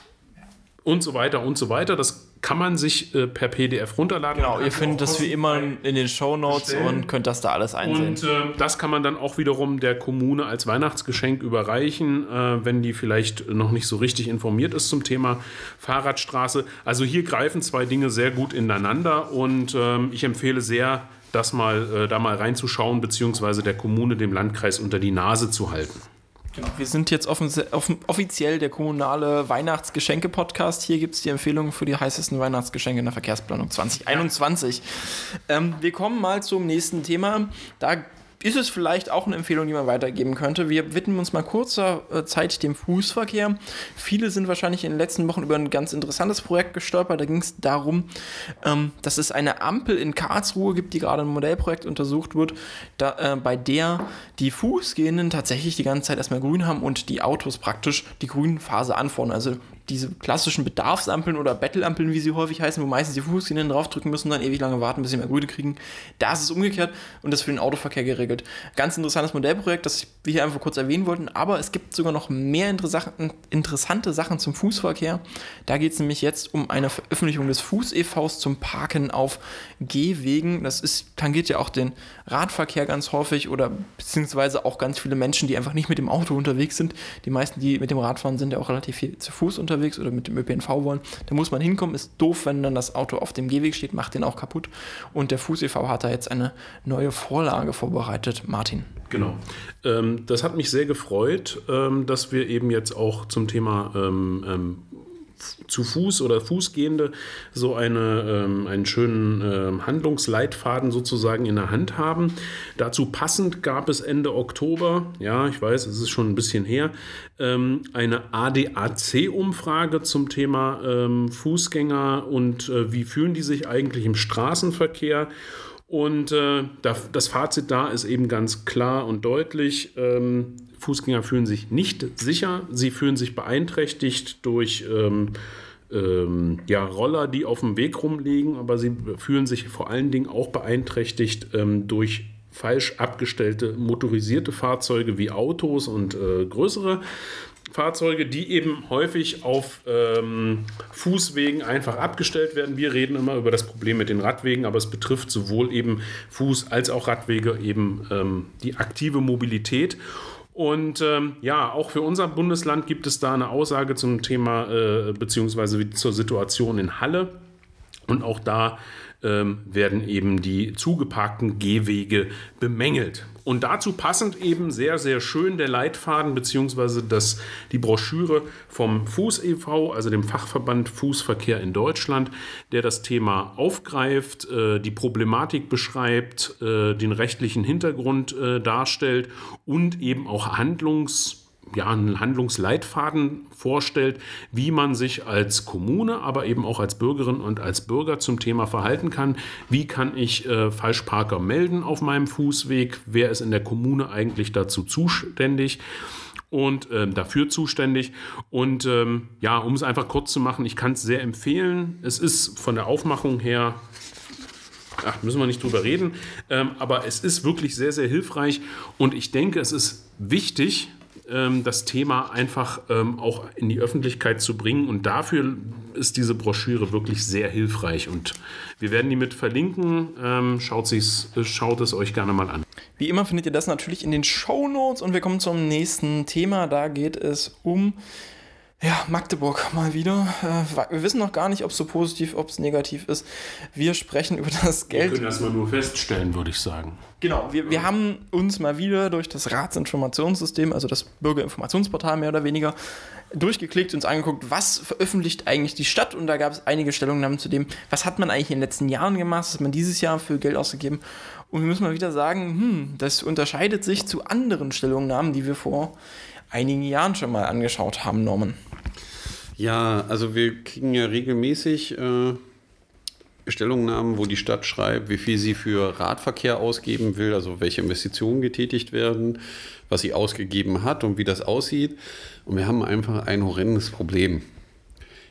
und so weiter und so weiter. Das kann man sich äh, per PDF runterladen. Genau, ihr findet das wie immer in den Show Notes und könnt das da alles einsehen. Und äh, das kann man dann auch wiederum der Kommune als Weihnachtsgeschenk überreichen, äh, wenn die vielleicht noch nicht so richtig informiert ist zum Thema Fahrradstraße. Also hier greifen zwei Dinge sehr gut ineinander und ähm, ich empfehle sehr, das mal, äh, da mal reinzuschauen, beziehungsweise der Kommune, dem Landkreis unter die Nase zu halten. Genau. Wir sind jetzt offen, offen, offiziell der kommunale Weihnachtsgeschenke-Podcast. Hier gibt es die Empfehlung für die heißesten Weihnachtsgeschenke in der Verkehrsplanung 2021. Ja. Ähm, wir kommen mal zum nächsten Thema. Da ist es vielleicht auch eine Empfehlung, die man weitergeben könnte. Wir widmen uns mal kurzer äh, Zeit dem Fußverkehr. Viele sind wahrscheinlich in den letzten Wochen über ein ganz interessantes Projekt gestolpert. Da ging es darum, ähm, dass es eine Ampel in Karlsruhe gibt, die gerade ein Modellprojekt untersucht wird, da, äh, bei der die Fußgehenden tatsächlich die ganze Zeit erstmal grün haben und die Autos praktisch die grünen Phase anfordern. Also diese klassischen Bedarfsampeln oder Bettelampeln, wie sie häufig heißen, wo meistens die Fußgänger draufdrücken müssen, dann ewig lange warten, bis sie mehr Grüne kriegen. Da ist es umgekehrt und das für den Autoverkehr geregelt. Ganz interessantes Modellprojekt, das wir hier einfach kurz erwähnen wollten, aber es gibt sogar noch mehr interessante Sachen zum Fußverkehr. Da geht es nämlich jetzt um eine Veröffentlichung des Fuß-EVs zum Parken auf Gehwegen. Das ist, tangiert ja auch den Radverkehr ganz häufig oder beziehungsweise auch ganz viele Menschen, die einfach nicht mit dem Auto unterwegs sind. Die meisten, die mit dem Rad fahren, sind ja auch relativ viel zu Fuß unterwegs unterwegs oder mit dem ÖPNV wollen, da muss man hinkommen. Ist doof, wenn dann das Auto auf dem Gehweg steht, macht den auch kaputt. Und der Fuß e.V. hat da jetzt eine neue Vorlage vorbereitet. Martin. Genau. Ähm, das hat mich sehr gefreut, ähm, dass wir eben jetzt auch zum Thema ähm, ähm zu Fuß oder Fußgehende so eine, ähm, einen schönen ähm, Handlungsleitfaden sozusagen in der Hand haben. Dazu passend gab es Ende Oktober, ja, ich weiß, es ist schon ein bisschen her, ähm, eine ADAC-Umfrage zum Thema ähm, Fußgänger und äh, wie fühlen die sich eigentlich im Straßenverkehr. Und äh, das Fazit da ist eben ganz klar und deutlich. Ähm, Fußgänger fühlen sich nicht sicher, sie fühlen sich beeinträchtigt durch ähm, ähm, ja, Roller, die auf dem Weg rumliegen, aber sie fühlen sich vor allen Dingen auch beeinträchtigt ähm, durch falsch abgestellte motorisierte Fahrzeuge wie Autos und äh, größere Fahrzeuge, die eben häufig auf ähm, Fußwegen einfach abgestellt werden. Wir reden immer über das Problem mit den Radwegen, aber es betrifft sowohl eben Fuß- als auch Radwege, eben ähm, die aktive Mobilität. Und ähm, ja, auch für unser Bundesland gibt es da eine Aussage zum Thema äh, beziehungsweise zur Situation in Halle. Und auch da ähm, werden eben die zugeparkten Gehwege bemängelt. Und dazu passend eben sehr, sehr schön der Leitfaden bzw. die Broschüre vom Fuß e.V., also dem Fachverband Fußverkehr in Deutschland, der das Thema aufgreift, äh, die Problematik beschreibt, äh, den rechtlichen Hintergrund äh, darstellt und eben auch Handlungs- ja, einen Handlungsleitfaden vorstellt, wie man sich als Kommune, aber eben auch als Bürgerin und als Bürger zum Thema verhalten kann. Wie kann ich äh, Falschparker melden auf meinem Fußweg? Wer ist in der Kommune eigentlich dazu zuständig? und äh, dafür zuständig. Und ähm, ja, um es einfach kurz zu machen, ich kann es sehr empfehlen. Es ist von der Aufmachung her ach, müssen wir nicht drüber reden. Ähm, aber es ist wirklich sehr, sehr hilfreich und ich denke, es ist wichtig, ähm, das Thema einfach ähm, auch in die Öffentlichkeit zu bringen. Und dafür ist diese Broschüre wirklich sehr hilfreich. Und wir werden die mit verlinken. Ähm, schaut, schaut es euch gerne mal an. Wie immer findet ihr das natürlich in den Show Notes. Und wir kommen zum nächsten Thema. Da geht es um ja, Magdeburg mal wieder. Äh, wir wissen noch gar nicht, ob es so positiv, ob es negativ ist. Wir sprechen über das Geld. Wir können das mal nur feststellen, würde ich sagen. Genau, wir, wir haben uns mal wieder durch das Ratsinformationssystem, also das Bürgerinformationsportal mehr oder weniger, durchgeklickt und uns angeguckt, was veröffentlicht eigentlich die Stadt. Und da gab es einige Stellungnahmen zu dem, was hat man eigentlich in den letzten Jahren gemacht, was hat man dieses Jahr für Geld ausgegeben. Und wir müssen mal wieder sagen, hm, das unterscheidet sich zu anderen Stellungnahmen, die wir vor einigen Jahren schon mal angeschaut haben, Norman. Ja, also wir kriegen ja regelmäßig äh, Stellungnahmen, wo die Stadt schreibt, wie viel sie für Radverkehr ausgeben will, also welche Investitionen getätigt werden, was sie ausgegeben hat und wie das aussieht. Und wir haben einfach ein horrendes Problem.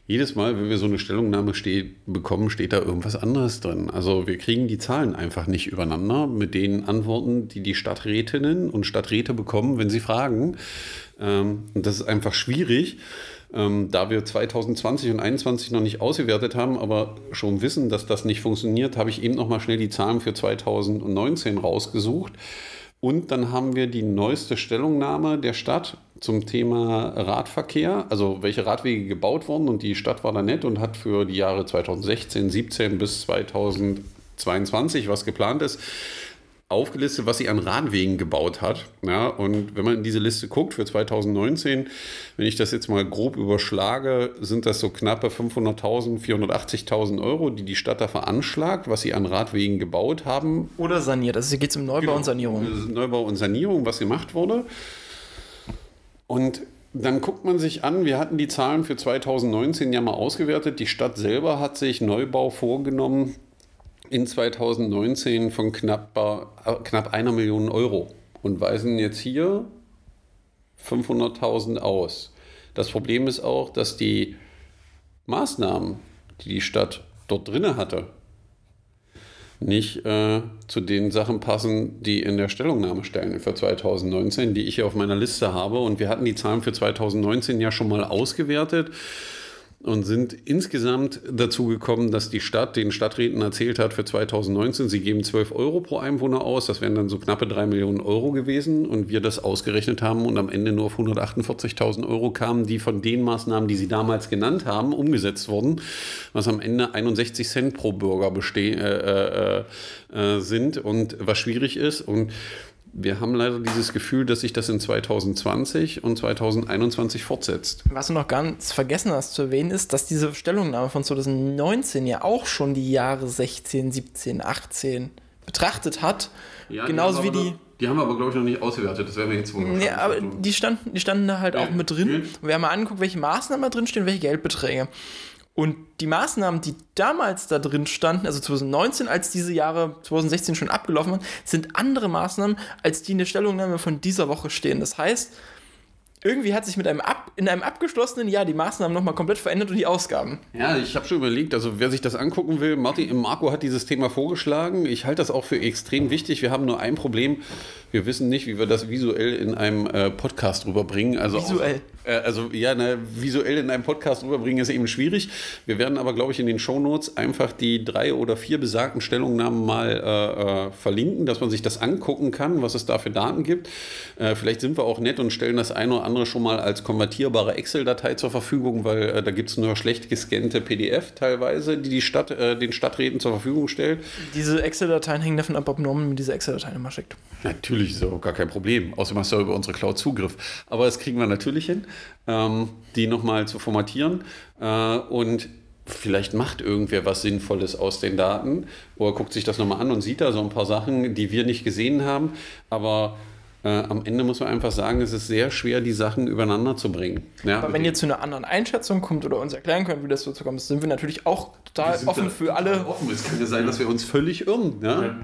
Jedes Mal, wenn wir so eine Stellungnahme steht, bekommen, steht da irgendwas anderes drin. Also wir kriegen die Zahlen einfach nicht übereinander mit den Antworten, die die Stadträtinnen und Stadträte bekommen, wenn sie fragen. Ähm, und das ist einfach schwierig. Ähm, da wir 2020 und 2021 noch nicht ausgewertet haben, aber schon wissen, dass das nicht funktioniert, habe ich eben noch mal schnell die Zahlen für 2019 rausgesucht. Und dann haben wir die neueste Stellungnahme der Stadt zum Thema Radverkehr, also welche Radwege gebaut wurden. Und die Stadt war da nett und hat für die Jahre 2016, 17 bis 2022, was geplant ist, aufgelistet, was sie an Radwegen gebaut hat. Ja, und wenn man in diese Liste guckt für 2019, wenn ich das jetzt mal grob überschlage, sind das so knappe 500.000, 480.000 Euro, die die Stadt da veranschlagt, was sie an Radwegen gebaut haben. Oder saniert. Also hier geht es um Neubau genau. und Sanierung. Neubau und Sanierung, was gemacht wurde. Und dann guckt man sich an, wir hatten die Zahlen für 2019 ja mal ausgewertet. Die Stadt selber hat sich Neubau vorgenommen in 2019 von knapp, äh, knapp einer Million Euro und weisen jetzt hier 500.000 aus. Das Problem ist auch, dass die Maßnahmen, die die Stadt dort drinne hatte, nicht äh, zu den Sachen passen, die in der Stellungnahme stellen für 2019, die ich hier auf meiner Liste habe. Und wir hatten die Zahlen für 2019 ja schon mal ausgewertet und sind insgesamt dazu gekommen, dass die Stadt den Stadträten erzählt hat für 2019, sie geben 12 Euro pro Einwohner aus. Das wären dann so knappe 3 Millionen Euro gewesen. Und wir das ausgerechnet haben und am Ende nur auf 148.000 Euro kamen, die von den Maßnahmen, die sie damals genannt haben, umgesetzt wurden, was am Ende 61 Cent pro Bürger bestehen, äh, äh, äh, sind und was schwierig ist. Und wir haben leider dieses Gefühl, dass sich das in 2020 und 2021 fortsetzt. Was du noch ganz vergessen hast zu erwähnen, ist, dass diese Stellungnahme von 2019 ja auch schon die Jahre 16, 17, 18 betrachtet hat. Ja, Genauso die wie die. Noch, die haben wir aber, glaube ich, noch nicht ausgewertet. Das werden wir jetzt wohl Nee, aber die standen, die standen da halt ja. auch mit drin. Und wir haben mal angeguckt, welche Maßnahmen da drin stehen, welche Geldbeträge. Und die Maßnahmen, die damals da drin standen, also 2019, als diese Jahre 2016 schon abgelaufen waren, sind andere Maßnahmen, als die in der Stellungnahme von dieser Woche stehen. Das heißt, irgendwie hat sich mit einem ab, in einem abgeschlossenen Jahr die Maßnahmen nochmal komplett verändert und die Ausgaben. Ja, ich habe schon überlegt, also wer sich das angucken will, Martin Marco hat dieses Thema vorgeschlagen. Ich halte das auch für extrem wichtig. Wir haben nur ein Problem. Wir wissen nicht, wie wir das visuell in einem äh, Podcast rüberbringen. Also visuell. Auch, äh, also ja, ne, visuell in einem Podcast rüberbringen ist eben schwierig. Wir werden aber, glaube ich, in den Shownotes einfach die drei oder vier besagten Stellungnahmen mal äh, äh, verlinken, dass man sich das angucken kann, was es da für Daten gibt. Äh, vielleicht sind wir auch nett und stellen das eine oder andere schon mal als konvertierbare Excel-Datei zur Verfügung, weil äh, da gibt es nur schlecht gescannte PDF teilweise, die die Stadt den Stadträten zur Verfügung stellt. Diese Excel-Dateien hängen davon ab, ob Norman mir diese Excel-Dateien immer schickt. Natürlich natürlich, ist auch gar kein Problem. Außerdem hast du ja über unsere Cloud Zugriff. Aber das kriegen wir natürlich hin, ähm, die nochmal zu formatieren. Äh, und vielleicht macht irgendwer was Sinnvolles aus den Daten oder guckt sich das nochmal an und sieht da so ein paar Sachen, die wir nicht gesehen haben. Aber äh, am Ende muss man einfach sagen, es ist sehr schwer, die Sachen übereinander zu bringen. Ja, Aber wenn ihr zu einer anderen Einschätzung kommt oder uns erklären könnt, wie das so zu kommen ist, sind wir natürlich auch total offen für alle. Offen. Es kann ja sein, dass wir uns völlig irren. Ja? ja.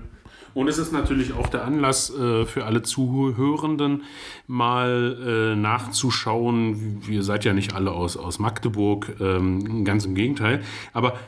Und es ist natürlich auch der Anlass äh, für alle Zuhörenden, mal äh, nachzuschauen. Ihr seid ja nicht alle aus, aus Magdeburg, ähm, ganz im Gegenteil. Aber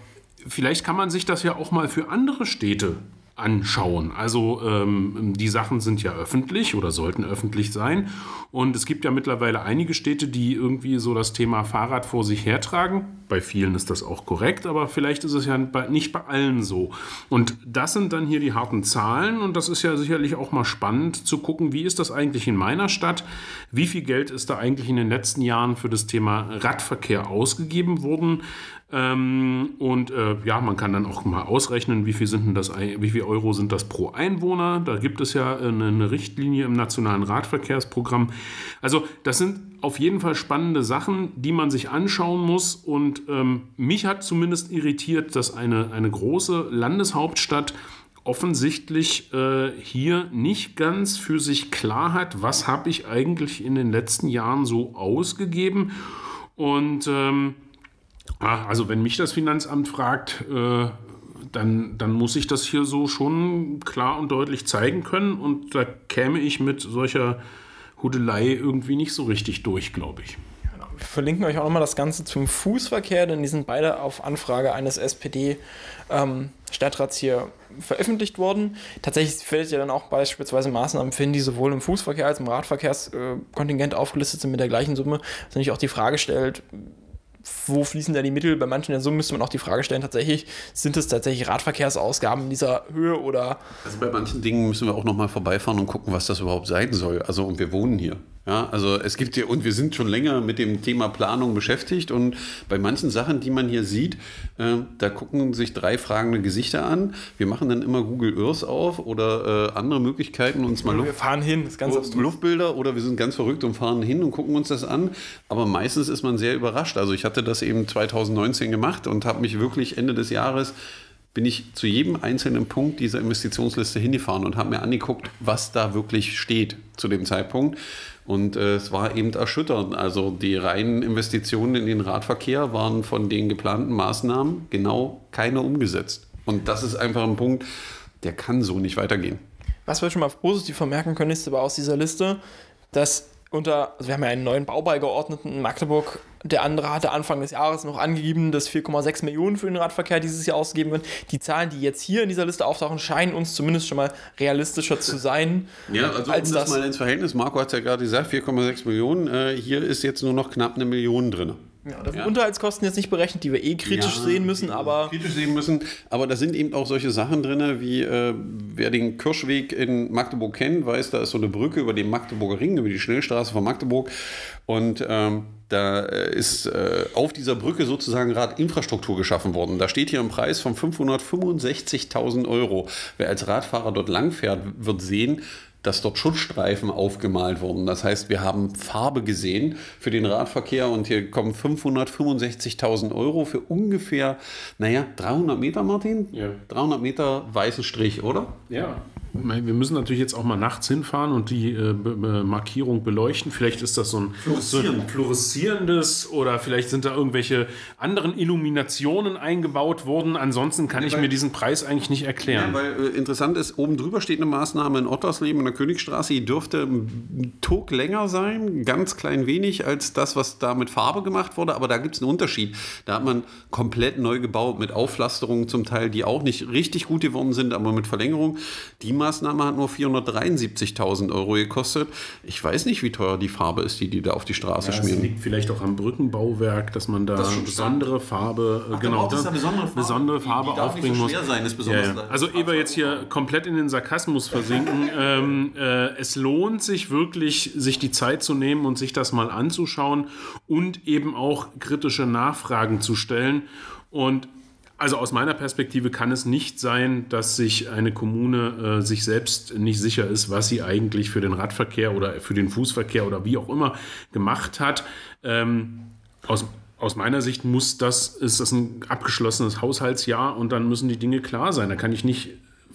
vielleicht kann man sich das ja auch mal für andere Städte anschauen. Also ähm, die Sachen sind ja öffentlich oder sollten öffentlich sein. Und es gibt ja mittlerweile einige Städte, die irgendwie so das Thema Fahrrad vor sich hertragen. Bei vielen ist das auch korrekt, aber vielleicht ist es ja nicht bei allen so. Und das sind dann hier die harten Zahlen und das ist ja sicherlich auch mal spannend zu gucken, wie ist das eigentlich in meiner Stadt? Wie viel Geld ist da eigentlich in den letzten Jahren für das Thema Radverkehr ausgegeben worden? Ähm, und äh, ja, man kann dann auch mal ausrechnen, wie viel, sind denn das, wie viel Euro sind das pro Einwohner. Da gibt es ja eine, eine Richtlinie im Nationalen Radverkehrsprogramm. Also das sind auf jeden Fall spannende Sachen, die man sich anschauen muss. Und ähm, mich hat zumindest irritiert, dass eine, eine große Landeshauptstadt offensichtlich äh, hier nicht ganz für sich klar hat, was habe ich eigentlich in den letzten Jahren so ausgegeben. Und ähm, also wenn mich das Finanzamt fragt, äh, dann, dann muss ich das hier so schon klar und deutlich zeigen können und da käme ich mit solcher Hudelei irgendwie nicht so richtig durch, glaube ich. Genau. Wir verlinken euch auch nochmal das Ganze zum Fußverkehr, denn die sind beide auf Anfrage eines SPD-Stadtrats ähm, hier veröffentlicht worden. Tatsächlich fällt ja dann auch beispielsweise Maßnahmen finden, die sowohl im Fußverkehr als auch im Radverkehrskontingent aufgelistet sind mit der gleichen Summe. Was natürlich auch die Frage stellt, wo fließen da die Mittel? Bei manchen der Summen müsste man auch die Frage stellen, tatsächlich, sind es tatsächlich Radverkehrsausgaben in dieser Höhe oder. Also bei manchen Dingen müssen wir auch nochmal vorbeifahren und gucken, was das überhaupt sein soll. Also, und wir wohnen hier. Ja, also es gibt ja, und wir sind schon länger mit dem Thema Planung beschäftigt und bei manchen Sachen, die man hier sieht, äh, da gucken sich drei fragende Gesichter an. Wir machen dann immer Google Earth auf oder äh, andere Möglichkeiten, uns mal Luft, wir fahren hin, das ganz Luftbilder oder wir sind ganz verrückt und fahren hin und gucken uns das an. Aber meistens ist man sehr überrascht. Also ich hatte das eben 2019 gemacht und habe mich wirklich Ende des Jahres bin ich zu jedem einzelnen Punkt dieser Investitionsliste hingefahren und habe mir angeguckt, was da wirklich steht zu dem Zeitpunkt. Und äh, es war eben erschütternd. Also die reinen Investitionen in den Radverkehr waren von den geplanten Maßnahmen genau keine umgesetzt. Und das ist einfach ein Punkt, der kann so nicht weitergehen. Was wir schon mal positiv vermerken können, ist aber aus dieser Liste, dass unter, also wir haben ja einen neuen Baubeigeordneten in Magdeburg der andere hatte Anfang des Jahres noch angegeben, dass 4,6 Millionen für den Radverkehr dieses Jahr ausgegeben werden. Die Zahlen, die jetzt hier in dieser Liste auftauchen, scheinen uns zumindest schon mal realistischer zu sein. Ja, also als um das, das mal ins Verhältnis, Marco hat es ja gerade gesagt, 4,6 Millionen. Äh, hier ist jetzt nur noch knapp eine Million drin. Ja, da sind ja. Unterhaltskosten jetzt nicht berechnet, die wir eh kritisch ja, sehen müssen, aber. Kritisch sehen müssen, aber da sind eben auch solche Sachen drin, wie äh, wer den Kirschweg in Magdeburg kennt, weiß, da ist so eine Brücke über den Magdeburger Ring, über die Schnellstraße von Magdeburg. Und ähm, da äh, ist äh, auf dieser Brücke sozusagen Radinfrastruktur geschaffen worden. Da steht hier ein Preis von 565.000 Euro. Wer als Radfahrer dort langfährt, wird sehen, dass dort Schutzstreifen aufgemalt wurden. Das heißt, wir haben Farbe gesehen für den Radverkehr und hier kommen 565.000 Euro für ungefähr, naja, 300 Meter, Martin? Ja. 300 Meter weißen Strich, oder? Ja. Wir müssen natürlich jetzt auch mal nachts hinfahren und die äh, Be Markierung beleuchten. Vielleicht ist das so ein, so ein fluoreszierendes oder vielleicht sind da irgendwelche anderen Illuminationen eingebaut worden. Ansonsten kann ja, ich mir diesen Preis eigentlich nicht erklären. Ja, weil äh, interessant ist, oben drüber steht eine Maßnahme in Ottersleben in der Königstraße. Die dürfte ein Tuck länger sein, ganz klein wenig als das, was da mit Farbe gemacht wurde. Aber da gibt es einen Unterschied. Da hat man komplett neu gebaut mit Aufpflasterungen zum Teil, die auch nicht richtig gut geworden sind, aber mit Verlängerung. Die Maßnahme hat nur 473.000 Euro gekostet. Ich weiß nicht, wie teuer die Farbe ist, die die da auf die Straße ja, schmieren. Das liegt vielleicht auch am Brückenbauwerk, dass man da das besondere Farbe, Ach, genau, da besondere Farbe, besondere Farbe die, die aufbringen so muss. Sein, ist besonders ja, ja. Also ehe wir jetzt hier komplett in den Sarkasmus versinken, ähm, äh, es lohnt sich wirklich, sich die Zeit zu nehmen und sich das mal anzuschauen und eben auch kritische Nachfragen zu stellen. Und also aus meiner Perspektive kann es nicht sein, dass sich eine Kommune äh, sich selbst nicht sicher ist, was sie eigentlich für den Radverkehr oder für den Fußverkehr oder wie auch immer gemacht hat. Ähm, aus, aus meiner Sicht muss das, ist das ein abgeschlossenes Haushaltsjahr und dann müssen die Dinge klar sein. Da kann ich nicht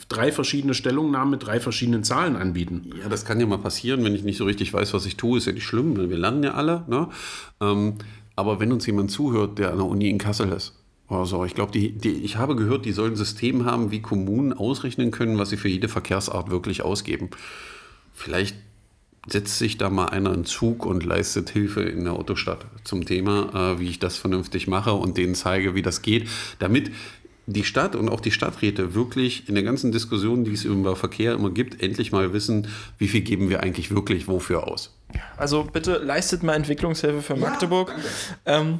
drei verschiedene Stellungnahmen mit drei verschiedenen Zahlen anbieten. Ja, das kann ja mal passieren, wenn ich nicht so richtig weiß, was ich tue, ist ja nicht schlimm, wir landen ja alle. Ne? Ähm, aber wenn uns jemand zuhört, der an der Uni in Kassel ist, also ich glaube, die, die, ich habe gehört, die sollen ein System haben, wie Kommunen ausrechnen können, was sie für jede Verkehrsart wirklich ausgeben. Vielleicht setzt sich da mal einer in Zug und leistet Hilfe in der Autostadt zum Thema, äh, wie ich das vernünftig mache und denen zeige, wie das geht, damit die Stadt und auch die Stadträte wirklich in der ganzen Diskussion, die es über Verkehr immer gibt, endlich mal wissen, wie viel geben wir eigentlich wirklich wofür aus. Also bitte leistet mal Entwicklungshilfe für Magdeburg. Ja, ähm,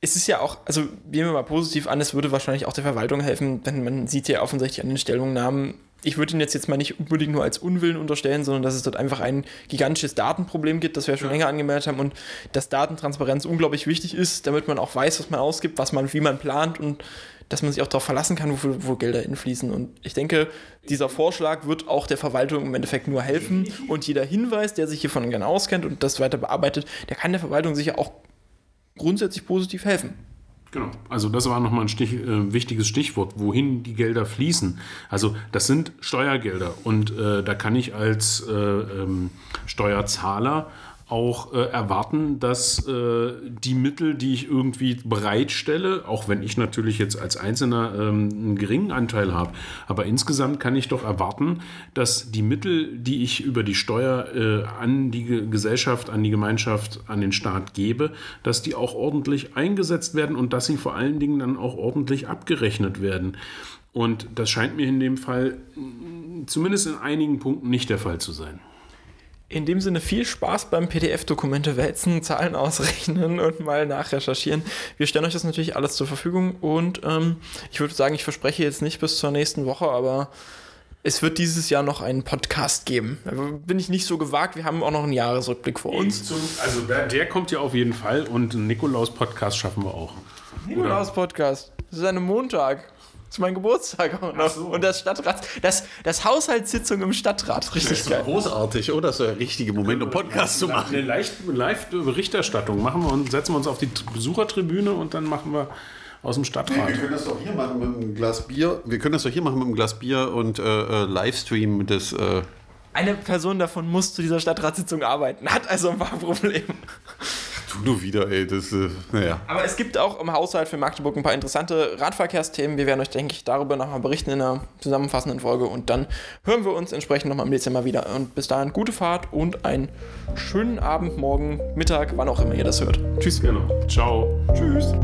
es ist ja auch, also nehmen wir mal positiv an, es würde wahrscheinlich auch der Verwaltung helfen, wenn man sieht ja offensichtlich an den Stellungnahmen, ich würde ihn jetzt, jetzt mal nicht unbedingt nur als Unwillen unterstellen, sondern dass es dort einfach ein gigantisches Datenproblem gibt, das wir schon länger angemeldet haben und dass Datentransparenz unglaublich wichtig ist, damit man auch weiß, was man ausgibt, was man, wie man plant und dass man sich auch darauf verlassen kann, wo, wo Gelder hinfließen. Und ich denke, dieser Vorschlag wird auch der Verwaltung im Endeffekt nur helfen. Und jeder Hinweis, der sich hiervon gerne auskennt und das weiter bearbeitet, der kann der Verwaltung sicher auch grundsätzlich positiv helfen. Genau. Also das war nochmal ein Stich, äh, wichtiges Stichwort, wohin die Gelder fließen. Also das sind Steuergelder und äh, da kann ich als äh, ähm, Steuerzahler auch äh, erwarten, dass äh, die Mittel, die ich irgendwie bereitstelle, auch wenn ich natürlich jetzt als Einzelner ähm, einen geringen Anteil habe, aber insgesamt kann ich doch erwarten, dass die Mittel, die ich über die Steuer äh, an die Gesellschaft, an die Gemeinschaft, an den Staat gebe, dass die auch ordentlich eingesetzt werden und dass sie vor allen Dingen dann auch ordentlich abgerechnet werden. Und das scheint mir in dem Fall mm, zumindest in einigen Punkten nicht der Fall zu sein. In dem Sinne viel Spaß beim PDF-Dokumente wälzen, Zahlen ausrechnen und mal nachrecherchieren. Wir stellen euch das natürlich alles zur Verfügung und ähm, ich würde sagen, ich verspreche jetzt nicht bis zur nächsten Woche, aber es wird dieses Jahr noch einen Podcast geben. Da bin ich nicht so gewagt. Wir haben auch noch einen Jahresrückblick vor uns. Also der, der, kommt ja auf jeden Fall und einen Nikolaus-Podcast schaffen wir auch. Nikolaus-Podcast. Das ist ein Montag. Das ist mein Geburtstag auch noch. So. Und das Stadtrat, das, das Haushaltssitzung im Stadtrat. Richtig das ist großartig, oder? Das ist der richtige Moment, um Podcast zu machen. Eine Live-Berichterstattung machen wir und setzen wir uns auf die Besuchertribüne und dann machen wir aus dem Stadtrat. Wir können das doch hier machen mit einem Glas Bier. Wir können das doch hier machen mit einem Glas Bier und äh, äh Livestream des. Äh Eine Person davon muss zu dieser Stadtratssitzung arbeiten, hat also ein paar Probleme du wieder, ey. Das, äh, naja. Aber es gibt auch im Haushalt für Magdeburg ein paar interessante Radverkehrsthemen. Wir werden euch, denke ich, darüber nochmal berichten in einer zusammenfassenden Folge und dann hören wir uns entsprechend nochmal im Dezember wieder. Und bis dahin gute Fahrt und einen schönen Abend, morgen, Mittag, wann auch immer ihr das hört. Tschüss. Genau. Ciao. Tschüss.